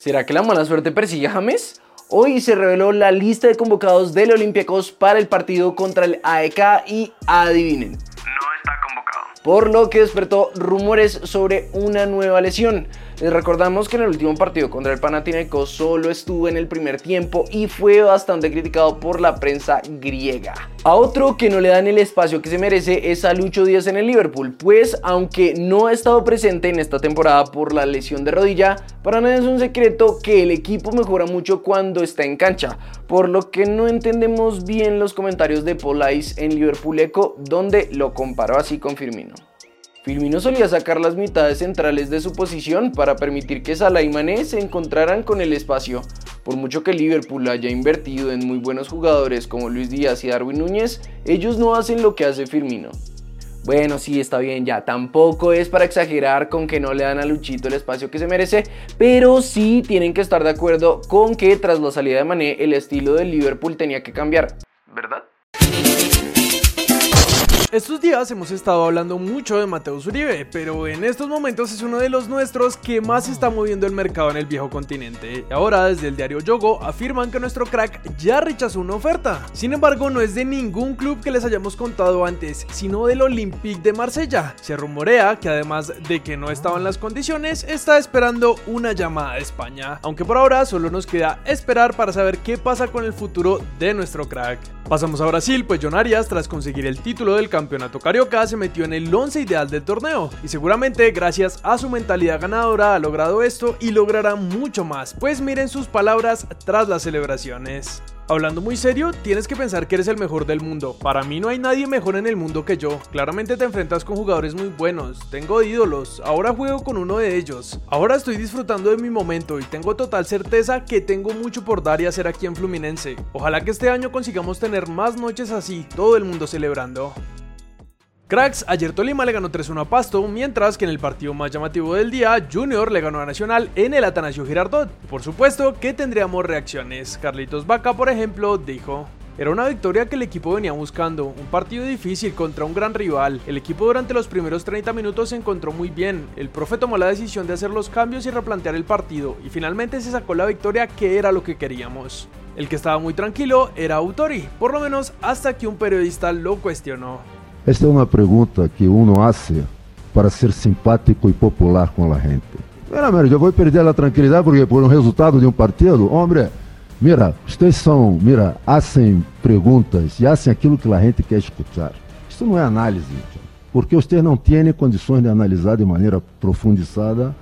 ¿Será que la mala suerte persigue a James? Hoy se reveló la lista de convocados del Olympiacos para el partido contra el AEK y adivinen. No está convocado. Por lo que despertó rumores sobre una nueva lesión. Les recordamos que en el último partido contra el Panathinaikos solo estuvo en el primer tiempo y fue bastante criticado por la prensa griega. A otro que no le dan el espacio que se merece es a Lucho Díaz en el Liverpool, pues aunque no ha estado presente en esta temporada por la lesión de rodilla, para nadie es un secreto que el equipo mejora mucho cuando está en cancha, por lo que no entendemos bien los comentarios de Polais en Liverpool Echo, donde lo comparó así con Firmino. Firmino solía sacar las mitades centrales de su posición para permitir que Salah y Mané se encontraran con el espacio. Por mucho que Liverpool haya invertido en muy buenos jugadores como Luis Díaz y Darwin Núñez, ellos no hacen lo que hace Firmino. Bueno, sí, está bien, ya tampoco es para exagerar con que no le dan a Luchito el espacio que se merece, pero sí tienen que estar de acuerdo con que tras la salida de Mané el estilo del Liverpool tenía que cambiar, ¿verdad? Estos días hemos estado hablando mucho de Mateus Uribe, pero en estos momentos es uno de los nuestros que más está moviendo el mercado en el viejo continente. Ahora desde el diario Yogo afirman que nuestro crack ya rechazó una oferta. Sin embargo, no es de ningún club que les hayamos contado antes, sino del Olympique de Marsella. Se rumorea que además de que no estaban las condiciones, está esperando una llamada de España. Aunque por ahora solo nos queda esperar para saber qué pasa con el futuro de nuestro crack. Pasamos a Brasil, pues John Arias, tras conseguir el título del campeonato carioca, se metió en el 11 ideal del torneo. Y seguramente, gracias a su mentalidad ganadora, ha logrado esto y logrará mucho más. Pues miren sus palabras tras las celebraciones. Hablando muy serio, tienes que pensar que eres el mejor del mundo. Para mí no hay nadie mejor en el mundo que yo. Claramente te enfrentas con jugadores muy buenos. Tengo ídolos. Ahora juego con uno de ellos. Ahora estoy disfrutando de mi momento y tengo total certeza que tengo mucho por dar y hacer aquí en Fluminense. Ojalá que este año consigamos tener más noches así, todo el mundo celebrando. Cracks, ayer Tolima le ganó 3-1 a Pasto, mientras que en el partido más llamativo del día, Junior le ganó a Nacional en el Atanasio Girardot. Por supuesto que tendríamos reacciones. Carlitos Vaca, por ejemplo, dijo. Era una victoria que el equipo venía buscando, un partido difícil contra un gran rival. El equipo durante los primeros 30 minutos se encontró muy bien. El profe tomó la decisión de hacer los cambios y replantear el partido, y finalmente se sacó la victoria que era lo que queríamos. El que estaba muy tranquilo era Autori, por lo menos hasta que un periodista lo cuestionó. Esta é uma pergunta que uno hace para ser simpático e popular com a gente. Primeiramente, eu vou perder a tranquilidade porque por um resultado de um partido, homem, mira, vocês são, mira, hacen perguntas e hacen aquilo que a gente quer escutar. Isso não é análise, porque vocês não têm condições de analisar de maneira profundizada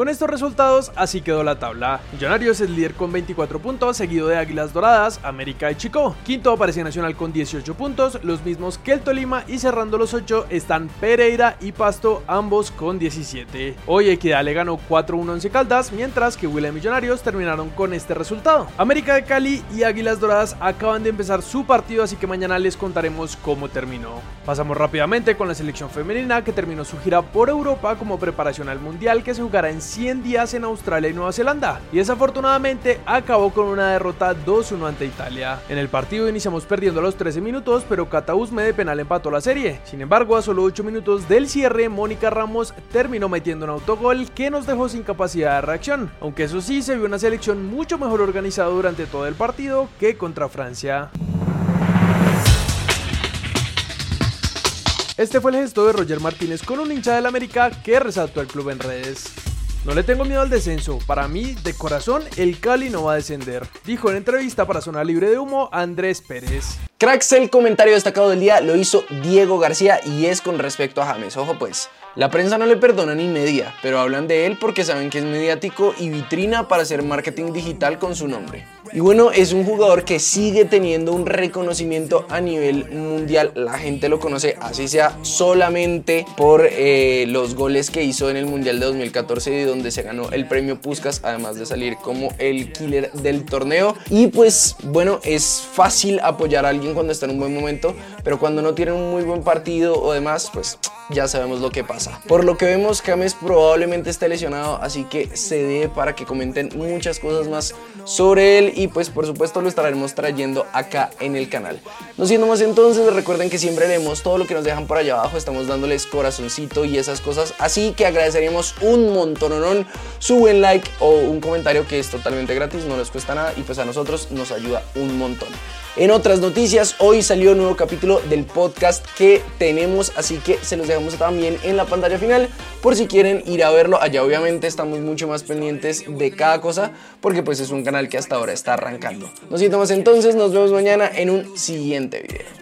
Con estos resultados, así quedó la tabla. Millonarios es líder con 24 puntos, seguido de Águilas Doradas, América y Chico. Quinto aparece Nacional con 18 puntos, los mismos que el Tolima, y cerrando los 8 están Pereira y Pasto, ambos con 17. Hoy Equidad le ganó 4-1 11 Caldas, mientras que Huila Millonarios terminaron con este resultado. América de Cali y Águilas Doradas acaban de empezar su partido, así que mañana les contaremos cómo terminó. Pasamos rápidamente con la selección femenina que terminó su gira por Europa como preparación al Mundial que se jugará en 100 días en Australia y Nueva Zelanda y desafortunadamente acabó con una derrota 2-1 ante Italia. En el partido iniciamos perdiendo a los 13 minutos, pero Catausme de penal empató la serie. Sin embargo, a solo 8 minutos del cierre, Mónica Ramos terminó metiendo un autogol que nos dejó sin capacidad de reacción, aunque eso sí se vio una selección mucho mejor organizada durante todo el partido que contra Francia. Este fue el gesto de Roger Martínez con un hincha del América que resaltó el club en redes. No le tengo miedo al descenso, para mí, de corazón, el Cali no va a descender, dijo en entrevista para Zona Libre de Humo Andrés Pérez. Cracks, el comentario destacado del día lo hizo Diego García y es con respecto a James. Ojo pues, la prensa no le perdona ni media, pero hablan de él porque saben que es mediático y vitrina para hacer marketing digital con su nombre. Y bueno, es un jugador que sigue teniendo un reconocimiento a nivel mundial. La gente lo conoce, así sea solamente por eh, los goles que hizo en el Mundial de 2014 y donde se ganó el premio Puskas, además de salir como el killer del torneo. Y pues bueno, es fácil apoyar a alguien cuando está en un buen momento, pero cuando no tiene un muy buen partido o demás, pues ya sabemos lo que pasa. Por lo que vemos, James probablemente esté lesionado, así que se dé para que comenten muchas cosas más sobre él y pues por supuesto lo estaremos trayendo acá en el canal. No siendo más entonces, recuerden que siempre leemos todo lo que nos dejan por allá abajo, estamos dándoles corazoncito y esas cosas, así que agradeceríamos un montón su buen like o un comentario que es totalmente gratis, no les cuesta nada y pues a nosotros nos ayuda un montón. En otras noticias, hoy salió un nuevo capítulo del podcast que tenemos, así que se los dejamos también en la pantalla final por si quieren ir a verlo. Allá obviamente estamos mucho más pendientes de cada cosa porque pues es un canal que hasta ahora está arrancando. Nos vemos entonces, nos vemos mañana en un siguiente video.